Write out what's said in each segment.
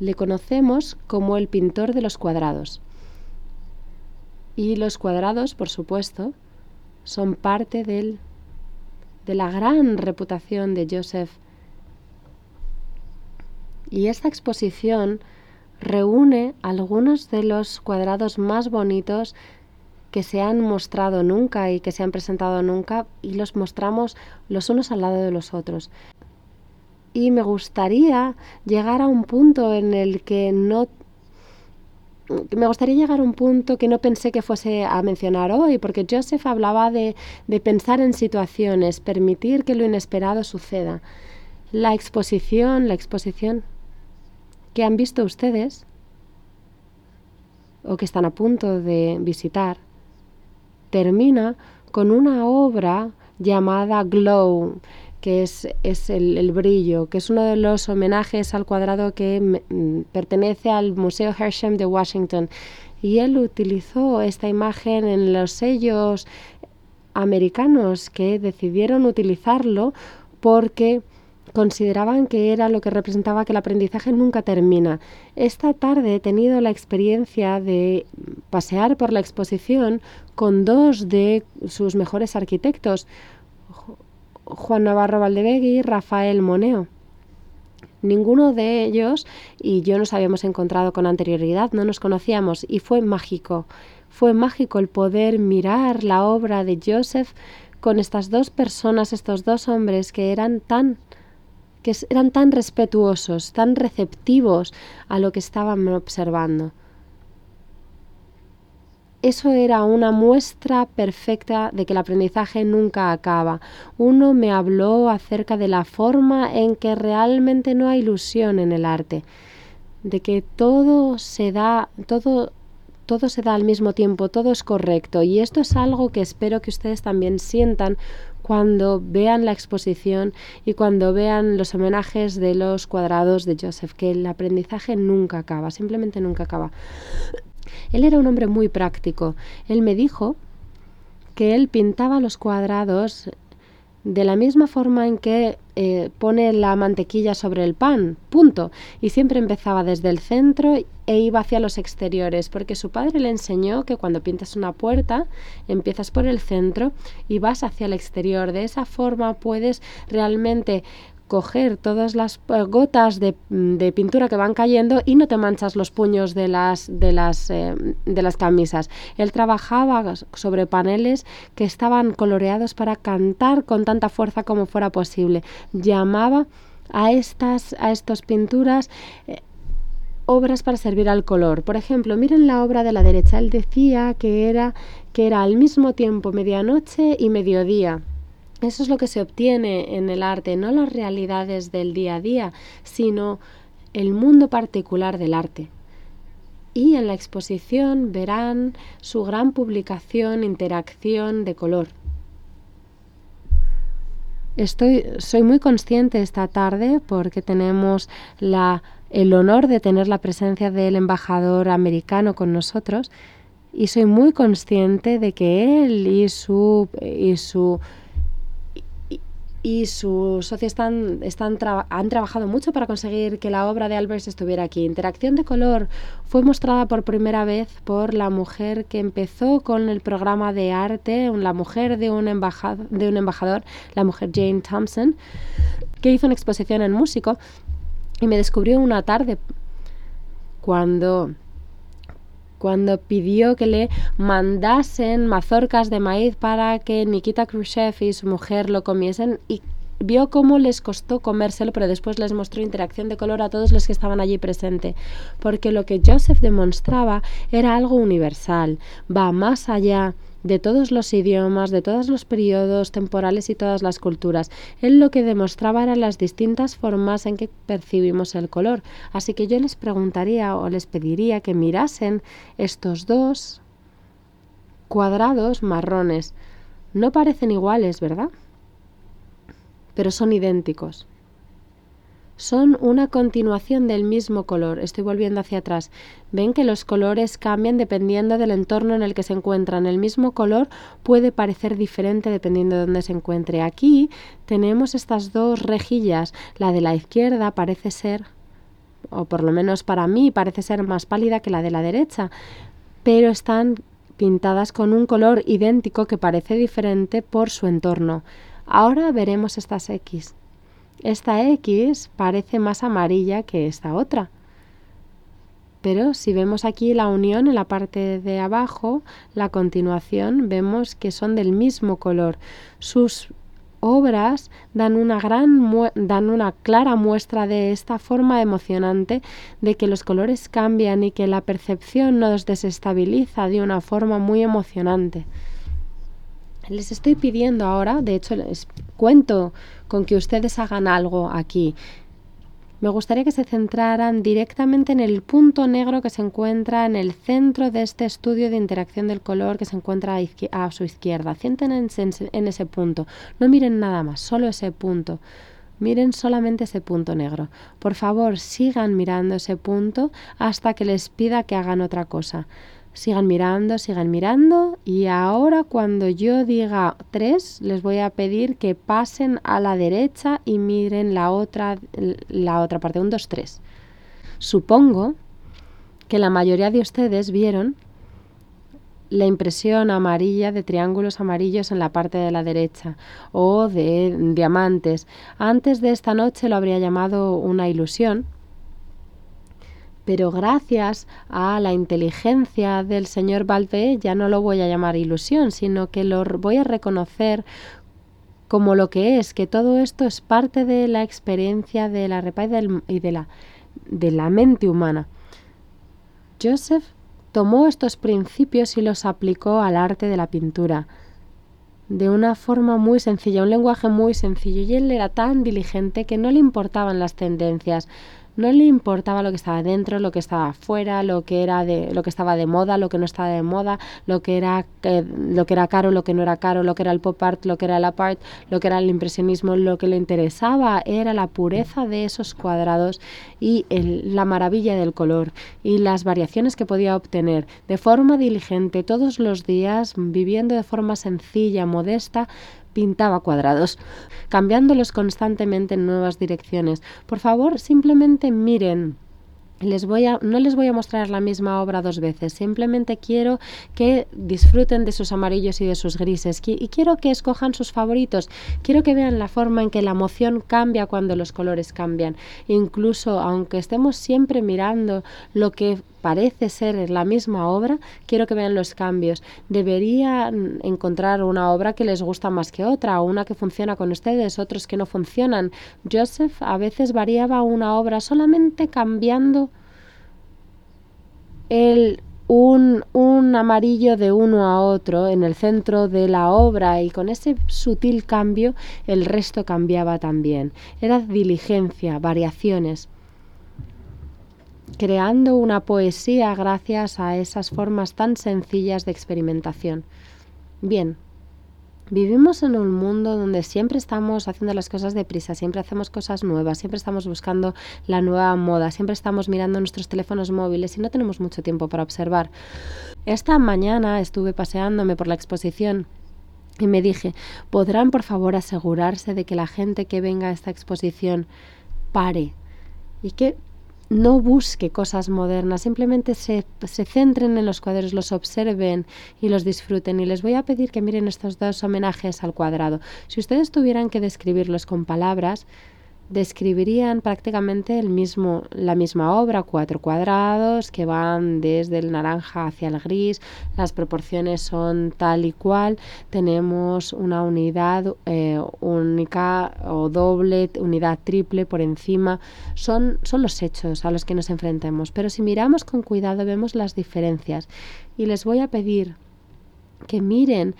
Le conocemos como el pintor de los cuadrados. Y los cuadrados, por supuesto, son parte del, de la gran reputación de Joseph. Y esta exposición reúne algunos de los cuadrados más bonitos que se han mostrado nunca y que se han presentado nunca y los mostramos los unos al lado de los otros y me gustaría llegar a un punto en el que no me gustaría llegar a un punto que no pensé que fuese a mencionar hoy, porque Joseph hablaba de, de, pensar en situaciones, permitir que lo inesperado suceda. La exposición, la exposición que han visto ustedes o que están a punto de visitar, termina con una obra llamada Glow, que es, es el, el, brillo, que es uno de los homenajes al cuadrado que mm, pertenece al Museo Hersham de Washington. Y él utilizó esta imagen en los sellos americanos que decidieron utilizarlo porque consideraban que era lo que representaba que el aprendizaje nunca termina. Esta tarde he tenido la experiencia de pasear por la exposición con dos de sus mejores arquitectos, Juan Navarro Valdevegui y Rafael Moneo. Ninguno de ellos y yo nos habíamos encontrado con anterioridad, no nos conocíamos y fue mágico. Fue mágico el poder mirar la obra de Joseph con estas dos personas, estos dos hombres que eran tan que eran tan respetuosos, tan receptivos a lo que estaban observando eso era una muestra perfecta de que el aprendizaje nunca acaba. Uno me habló acerca de la forma en que realmente no hay ilusión en el arte, de que todo se da, todo todo se da al mismo tiempo, todo es correcto y esto es algo que espero que ustedes también sientan cuando vean la exposición y cuando vean los homenajes de los cuadrados de Joseph, que el aprendizaje nunca acaba, simplemente nunca acaba. Él era un hombre muy práctico. Él me dijo que él pintaba los cuadrados de la misma forma en que eh, pone la mantequilla sobre el pan, punto. Y siempre empezaba desde el centro e iba hacia los exteriores, porque su padre le enseñó que cuando pintas una puerta, empiezas por el centro y vas hacia el exterior. De esa forma puedes realmente coger todas las eh, gotas de, pintura que van cayendo y no te manchas los puños de las, de, las, eh, de las camisas. Él trabajaba sobre paneles que estaban coloreados para cantar con tanta fuerza como fuera posible. Llamaba a estas a estas pinturas eh, obras para servir al color. Por ejemplo, miren la obra de la derecha. Él decía que era que era al mismo tiempo medianoche y mediodía eso es lo que se obtiene en el arte, no las realidades del día a día, sino el mundo particular del arte. Y en la exposición verán su gran publicación Interacción de color. Estoy, soy muy consciente esta tarde porque tenemos la, el honor de tener la presencia del embajador americano con nosotros y soy muy consciente de que él y su, y su y sus socios están, están han trabajado mucho para conseguir que la obra de Albers estuviera aquí. Interacción de color fue mostrada por primera vez por la mujer que empezó con el programa de arte, la mujer de un, de un embajador, la mujer Jane Thompson, que hizo una exposición en músico y me descubrió una tarde cuando cuando pidió que le mandasen mazorcas de maíz para que Nikita Khrushchev y su mujer lo comiesen y vio cómo les costó comérselo, pero después les mostró interacción de color a todos los que estaban allí presentes, porque lo que Joseph demostraba era algo universal, va más allá de todos los idiomas, de todos los periodos temporales y todas las culturas. Él lo que demostraba eran las distintas formas en que percibimos el color. Así que yo les preguntaría o les pediría que mirasen estos dos cuadrados marrones. No parecen iguales, ¿verdad? Pero son idénticos son una continuación del mismo color. Estoy volviendo hacia atrás. Ven que los colores cambian dependiendo del entorno en el que se encuentran. El mismo color puede parecer diferente dependiendo de dónde se encuentre. Aquí tenemos estas dos rejillas. La de la izquierda parece ser o por lo menos para mí parece ser más pálida que la de la derecha, pero están pintadas con un color idéntico que parece diferente por su entorno. Ahora veremos estas X. Esta X parece más amarilla que esta otra. Pero si vemos aquí la unión en la parte de abajo, la continuación, vemos que son del mismo color. Sus obras dan una gran dan una clara muestra de esta forma emocionante de que los colores cambian y que la percepción nos desestabiliza de una forma muy emocionante. Les estoy pidiendo ahora, de hecho les cuento con que ustedes hagan algo aquí me gustaría que se centraran directamente en el punto negro que se encuentra en el centro de este estudio de interacción del color que se encuentra a, su izquierda. Siéntense en, en ese punto. No miren nada más, solo ese punto. Miren solamente ese punto negro. Por favor, sigan mirando ese punto hasta que les pida que hagan otra cosa. Sigan mirando, sigan mirando y ahora cuando yo diga tres les voy a pedir que pasen a la derecha y miren la otra, la otra parte, un, dos, tres. Supongo que la mayoría de ustedes vieron la impresión amarilla de triángulos amarillos en la parte de la derecha o de diamantes. Antes de esta noche lo habría llamado una ilusión pero gracias a la inteligencia del señor Valve ya no lo voy a llamar ilusión, sino que lo voy a reconocer como lo que es, que todo esto es parte de la experiencia de la repa y, de, la, de la mente humana. Joseph tomó estos principios y los aplicó al arte de la pintura de una forma muy sencilla, un lenguaje muy sencillo, y él era tan diligente que no le importaban las tendencias, no le importaba lo que estaba dentro, lo que estaba afuera, lo que era de lo que estaba de moda, lo que no estaba de moda, lo que era eh, lo que era caro, lo que no era caro, lo que era el pop art, lo que era el art, lo que era el impresionismo, lo que le interesaba era la pureza de esos cuadrados y la maravilla del color y las variaciones que podía obtener de forma diligente todos los días, viviendo de forma sencilla, modesta, pintaba cuadrados, cambiándolos constantemente en nuevas direcciones. Por favor, simplemente miren les voy a, no les voy a mostrar la misma obra dos veces, simplemente quiero que disfruten de sus amarillos y de sus grises y quiero que escojan sus favoritos, quiero que vean la forma en que la emoción cambia cuando los colores cambian, incluso aunque estemos siempre mirando lo que parece ser la misma obra, quiero que vean los cambios. Deberían encontrar una obra que les gusta más que otra, una que funciona con ustedes, otros que no funcionan. Joseph a veces variaba una obra solamente cambiando el un, un, amarillo de uno a otro en el centro de la obra y con ese sutil cambio el resto cambiaba también. Era diligencia, variaciones creando una poesía gracias a esas formas tan sencillas de experimentación. Bien, vivimos en un mundo donde siempre estamos haciendo las cosas deprisa, siempre hacemos cosas nuevas, siempre estamos buscando la nueva moda, siempre estamos mirando nuestros teléfonos móviles y no tenemos mucho tiempo para observar. Esta mañana estuve paseándome por la exposición y me dije, ¿podrán por favor asegurarse de que la gente que venga a esta exposición pare y que no busque cosas modernas, simplemente se, se, centren en los cuadros, los observen y los disfruten. Y les voy a pedir que miren estos dos homenajes al cuadrado. Si ustedes tuvieran que describirlos con palabras, describirían prácticamente el mismo, la misma obra, cuatro cuadrados que van desde el naranja hacia el gris, las proporciones son tal y cual, tenemos una unidad eh, única o doble, unidad triple por encima, son, son los hechos a los que nos enfrentamos, pero si miramos con cuidado vemos las diferencias. Y les voy a pedir que miren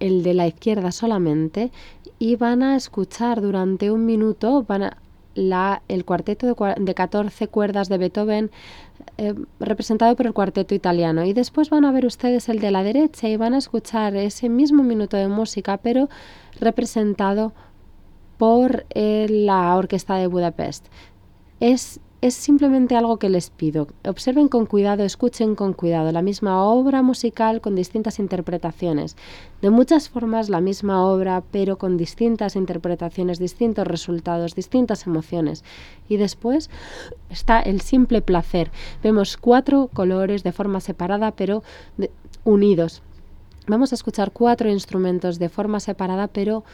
el de la izquierda solamente y van a escuchar durante un minuto van a, la, el cuarteto de, de 14 cuerdas de Beethoven eh, representado por el cuarteto italiano. Y después van a ver ustedes el de la derecha y van a escuchar ese mismo minuto de música, pero representado por eh, la Orquesta de Budapest. Es es simplemente algo que les pido. Observen con cuidado, escuchen con cuidado la misma obra musical con distintas interpretaciones. De muchas formas la misma obra, pero con distintas interpretaciones, distintos resultados, distintas emociones. Y después está el simple placer. Vemos cuatro colores de forma separada, pero unidos. Vamos a escuchar cuatro instrumentos de forma separada, pero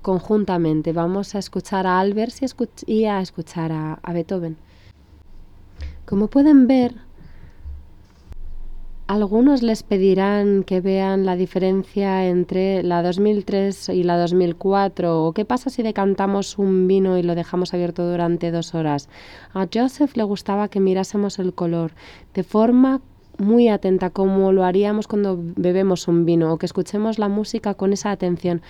conjuntamente. Vamos a escuchar a Albers y, a escuchar a Beethoven. Como pueden ver, algunos les pedirán que vean la diferencia entre la 2003 y la 2004 o qué pasa si decantamos un vino y lo dejamos abierto durante dos horas. A Joseph le gustaba que mirásemos el color de forma muy atenta como lo haríamos cuando bebemos un vino o que escuchemos la música con esa atención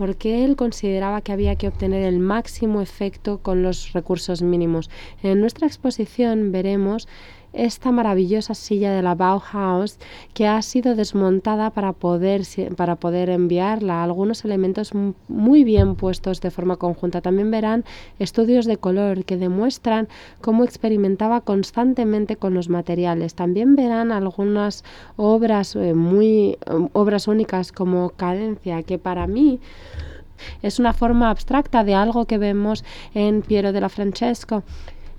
porque él consideraba que había que obtener el máximo efecto con los recursos mínimos. En nuestra exposición veremos esta maravillosa silla de la Bauhaus que ha sido desmontada para poder, para poder enviarla. Algunos elementos muy bien puestos de forma conjunta. También verán estudios de color que demuestran cómo experimentaba constantemente con los materiales. También verán algunas obras eh, muy obras únicas como Cadencia, que para mí es una forma abstracta de algo que vemos en Piero de la Francesco.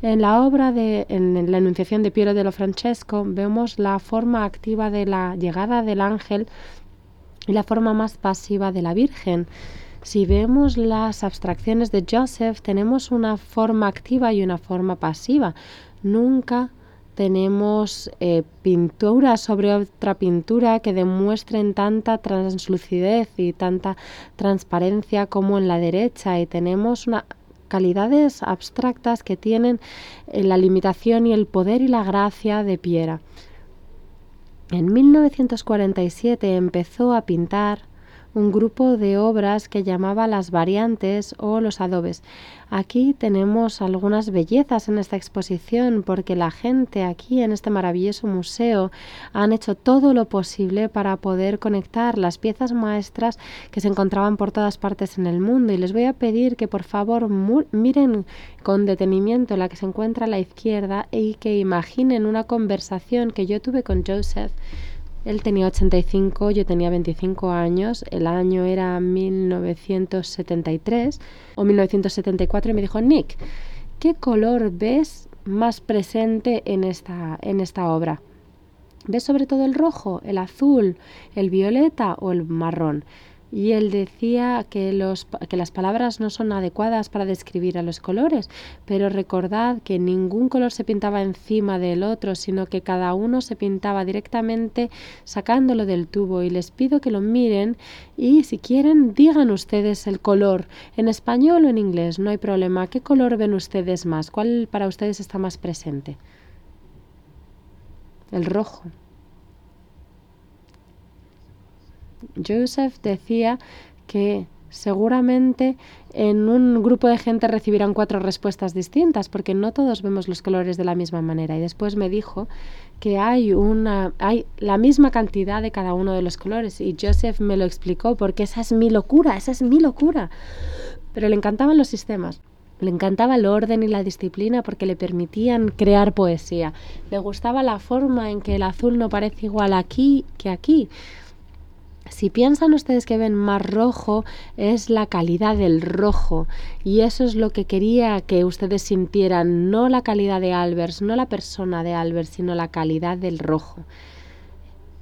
En la obra de en la Enunciación de Piero de lo Francesco vemos la forma activa de la llegada del ángel y la forma más pasiva de la Virgen. Si vemos las abstracciones de Joseph, tenemos una forma activa y una forma pasiva. Nunca tenemos eh, pintura sobre otra pintura que demuestren tanta translucidez y tanta transparencia como en la derecha y tenemos una calidades abstractas que tienen eh, la limitación y el poder y la gracia de Piera. En 1947 empezó a pintar un grupo de obras que llamaba las variantes o los adobes. Aquí tenemos algunas bellezas en esta exposición porque la gente aquí en este maravilloso museo han hecho todo lo posible para poder conectar las piezas maestras que se encontraban por todas partes en el mundo y les voy a pedir que por favor miren con detenimiento la que se encuentra a la izquierda y que imaginen una conversación que yo tuve con Joseph él tenía 85, yo tenía 25 años, el año era 1973 o 1974 y me dijo, Nick, ¿qué color ves más presente en esta, en esta obra? ¿Ves sobre todo el rojo, el azul, el violeta o el marrón? Y él decía que, los, que las palabras no son adecuadas para describir a los colores, pero recordad que ningún color se pintaba encima del otro, sino que cada uno se pintaba directamente sacándolo del tubo y les pido que lo miren y si quieren digan ustedes el color en español o en inglés, no hay problema. ¿Qué color ven ustedes más? ¿Cuál para ustedes está más presente? El rojo. Joseph decía que seguramente en un grupo de gente recibirán cuatro respuestas distintas porque no todos vemos los colores de la misma manera y después me dijo que hay una hay la misma cantidad de cada uno de los colores y Joseph me lo explicó porque esa es mi locura, esa es mi locura. Pero le encantaban los sistemas. Le encantaba el orden y la disciplina porque le permitían crear poesía. Le gustaba la forma en que el azul no parece igual aquí que aquí. Si piensan ustedes que ven más rojo, es la calidad del rojo. Y eso es lo que quería que ustedes sintieran, no la calidad de Albers, no la persona de Albers, sino la calidad del rojo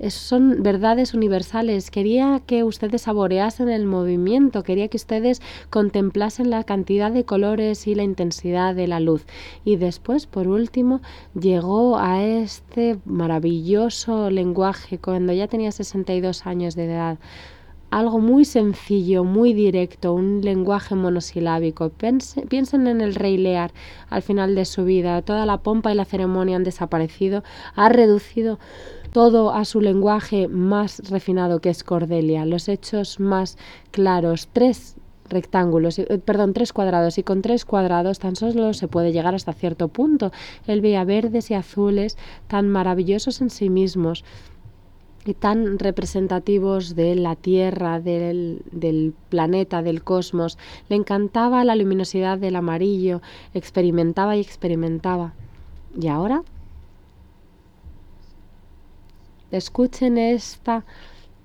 son verdades universales. Quería que ustedes saboreasen el movimiento, quería que ustedes contemplasen la cantidad de colores y la intensidad de la luz. Y después, por último, llegó a este maravilloso lenguaje cuando ya tenía 62 años de edad algo muy sencillo, muy directo, un lenguaje monosilábico. piensen en el rey Lear al final de su vida. Toda la pompa y la ceremonia han desaparecido. Ha reducido todo a su lenguaje más refinado que es Cordelia, los hechos más claros, tres rectángulos, eh, perdón, tres cuadrados y con tres cuadrados tan solo se puede llegar hasta cierto punto. Él veía verdes y azules tan maravillosos en sí mismos tan representativos de la Tierra, del, del, planeta, del cosmos. Le encantaba la luminosidad del amarillo, experimentaba y experimentaba. ¿Y ahora? Escuchen esta,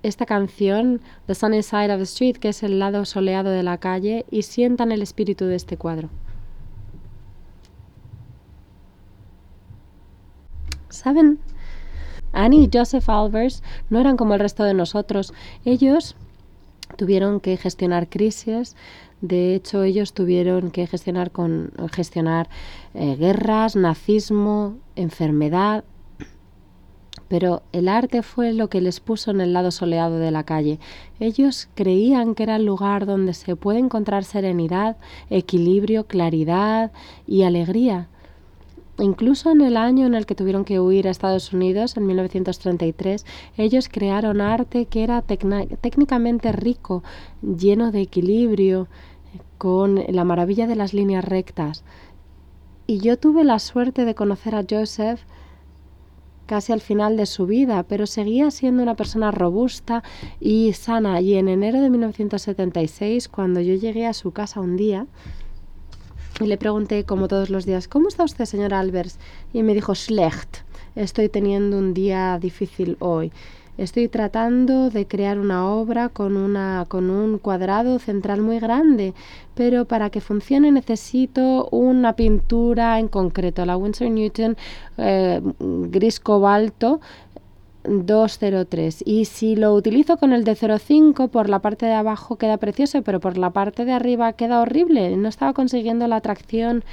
esta canción, The Sunny Side of the Street, que es el lado soleado de la calle, y sientan el espíritu de este cuadro. ¿Saben? Annie y Joseph Albers no eran como el resto de nosotros. Ellos tuvieron que gestionar crisis. De hecho, ellos tuvieron que gestionar con gestionar eh, guerras, nazismo, enfermedad. Pero el arte fue lo que les puso en el lado soleado de la calle. Ellos creían que era el lugar donde se puede encontrar serenidad, equilibrio, claridad y alegría. Incluso en el año en el que tuvieron que huir a Estados Unidos, en 1933, ellos crearon arte que era técnicamente rico, lleno de equilibrio, con la maravilla de las líneas rectas. Y yo tuve la suerte de conocer a Joseph casi al final de su vida, pero seguía siendo una persona robusta y sana. Y en enero de 1976, cuando yo llegué a su casa un día, y le pregunté, como todos los días, ¿cómo está usted, señor Albers? Y me dijo, schlecht, estoy teniendo un día difícil hoy. Estoy tratando de crear una obra con, una, con un cuadrado central muy grande, pero para que funcione necesito una pintura en concreto, la Winsor Newton eh, gris cobalto, 203 y si lo utilizo con el de 05 por la parte de abajo queda precioso pero por la parte de arriba queda horrible. No estaba consiguiendo la atracción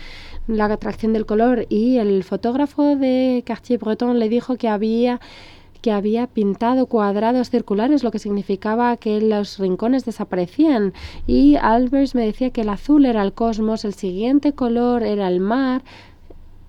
la atracción del color. Y el fotógrafo de Cartier Breton le dijo que había que había pintado cuadrados circulares, lo que significaba que los rincones desaparecían. Y Albers me decía que el azul era el cosmos, el siguiente color era el mar,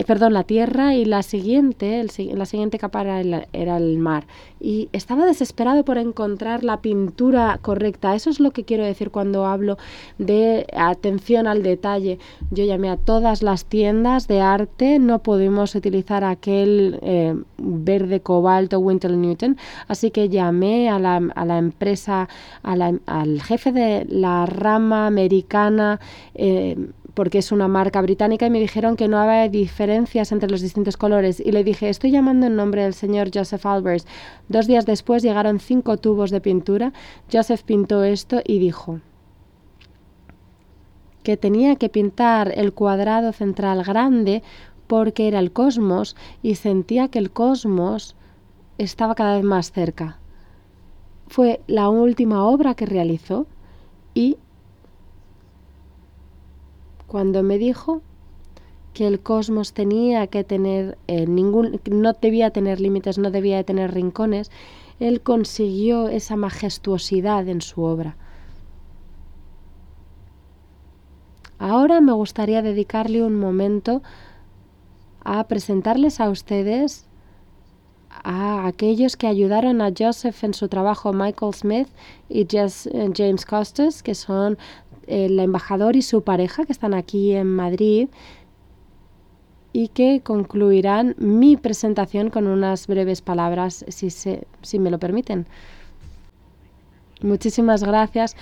perdón, la tierra y la siguiente, el, la siguiente capa era el, mar. Y estaba desesperado por encontrar la pintura correcta. Eso es lo que quiero decir cuando hablo de atención al detalle. Yo llamé a todas las tiendas de arte, no pudimos utilizar aquel eh, verde cobalto Winter Newton, así que llamé a la, a la empresa, a la, al jefe de la rama americana. Eh, porque es una marca británica y me dijeron que no había diferencias entre los distintos colores y le dije, estoy llamando en nombre del señor Joseph Albers. Dos días después llegaron cinco tubos de pintura. Joseph pintó esto y dijo que tenía que pintar el cuadrado central grande porque era el cosmos y sentía que el cosmos estaba cada vez más cerca. Fue la última obra que realizó y cuando me dijo que el cosmos tenía que tener eh, ningún, no debía tener límites, no debía tener rincones, él consiguió esa majestuosidad en su obra. Ahora me gustaría dedicarle un momento a presentarles a ustedes a aquellos que ayudaron a Joseph en su trabajo, Michael Smith y eh, James Costas, que son el embajador y su pareja que están aquí en Madrid y que concluirán mi presentación con unas breves palabras, si, si me lo permiten. Muchísimas gracias.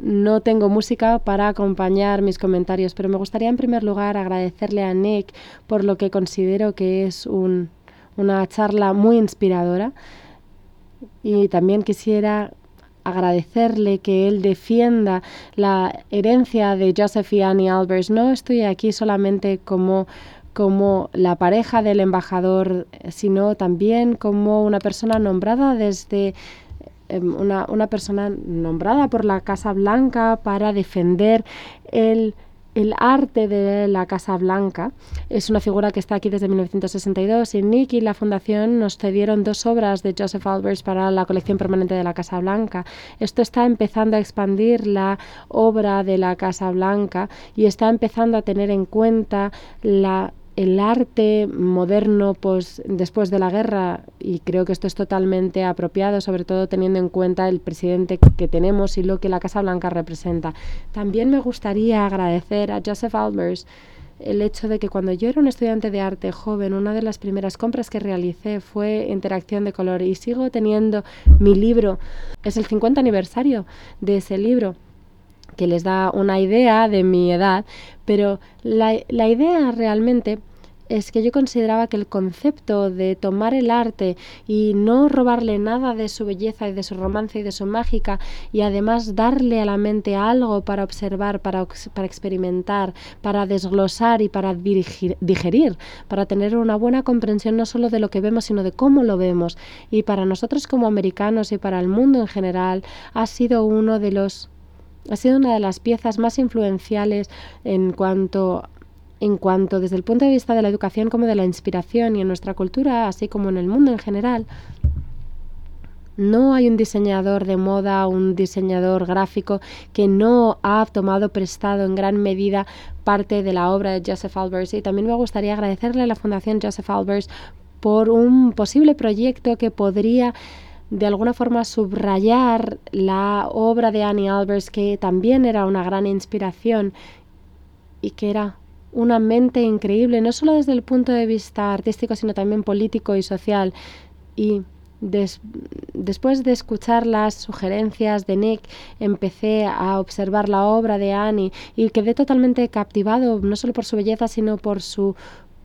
No tengo música para acompañar mis comentarios, pero me gustaría en primer lugar agradecerle a Nick por lo que considero que es un, una charla muy inspiradora. Y también quisiera agradecerle que él defienda la herencia de Joseph y Annie Albers. No estoy aquí solamente como como la pareja del embajador, sino también como una persona nombrada desde em, una, una persona nombrada por la Casa Blanca para defender el el arte de la Casa Blanca. Es una figura que está aquí desde 1962 y Nick y la Fundación nos cedieron dos obras de Joseph Albers para la colección permanente de la Casa Blanca. Esto está empezando a expandir la obra de la Casa Blanca y está empezando a tener en cuenta la el arte moderno pues, después de la guerra, y creo que esto es totalmente apropiado, sobre todo teniendo en cuenta el presidente que tenemos y lo que la Casa Blanca representa. También me gustaría agradecer a Joseph Albers el hecho de que cuando yo era un estudiante de arte joven, una de las primeras compras que realicé fue Interacción de Color y sigo teniendo mi libro, es el 50 aniversario de ese libro que les da una idea de mi edad, pero la, la idea realmente es que yo consideraba que el concepto de tomar el arte y no robarle nada de su belleza y de su romance y de su mágica y además darle a la mente algo para observar, para, para experimentar, para desglosar y para digerir, para tener una buena comprensión no solo de lo que vemos, sino de cómo lo vemos. Y para nosotros como americanos y para el mundo en general ha sido uno de los ha sido una de las piezas más influenciales en cuanto en cuanto desde el punto de vista de la educación como de la inspiración y en nuestra cultura, así como en el mundo en general, no hay un diseñador de moda, un diseñador gráfico que no ha tomado prestado en gran medida parte de la obra de Joseph Albers. Y también me gustaría agradecerle a la Fundación Joseph Albers por un posible proyecto que podría de alguna forma subrayar la obra de Annie Albers, que también era una gran inspiración y que era una mente increíble, no solo desde el punto de vista artístico, sino también político y social. Y después de escuchar las sugerencias de Nick, empecé a observar la obra de Annie y quedé totalmente captivado, no solo por su belleza, sino por su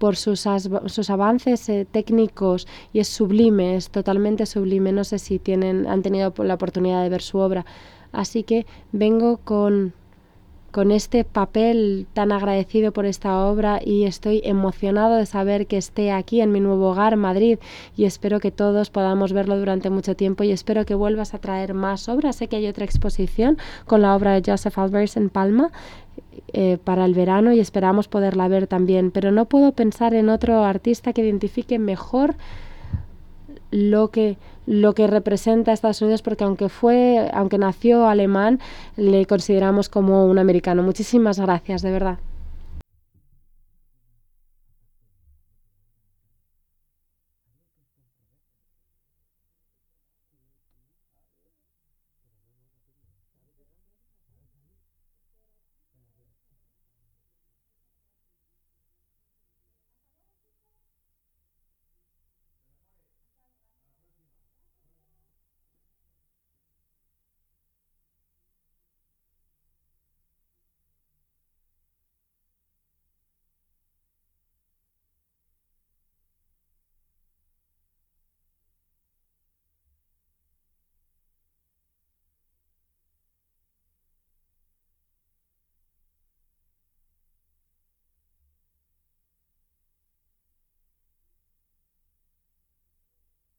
por sus, sus avances eh, técnicos y es sublime, es totalmente sublime. No sé si tienen, han tenido la oportunidad de ver su obra. Así que vengo con con este papel tan agradecido por esta obra y estoy emocionado de saber que esté aquí en mi nuevo hogar, Madrid, y espero que todos podamos verlo durante mucho tiempo y espero que vuelvas a traer más obras. Sé que hay otra exposición con la obra de Joseph Albers en Palma eh, para el verano y esperamos poderla ver también, pero no puedo pensar en otro artista que identifique mejor lo que lo que representa a Estados Unidos porque aunque fue aunque nació alemán le consideramos como un americano. Muchísimas gracias de verdad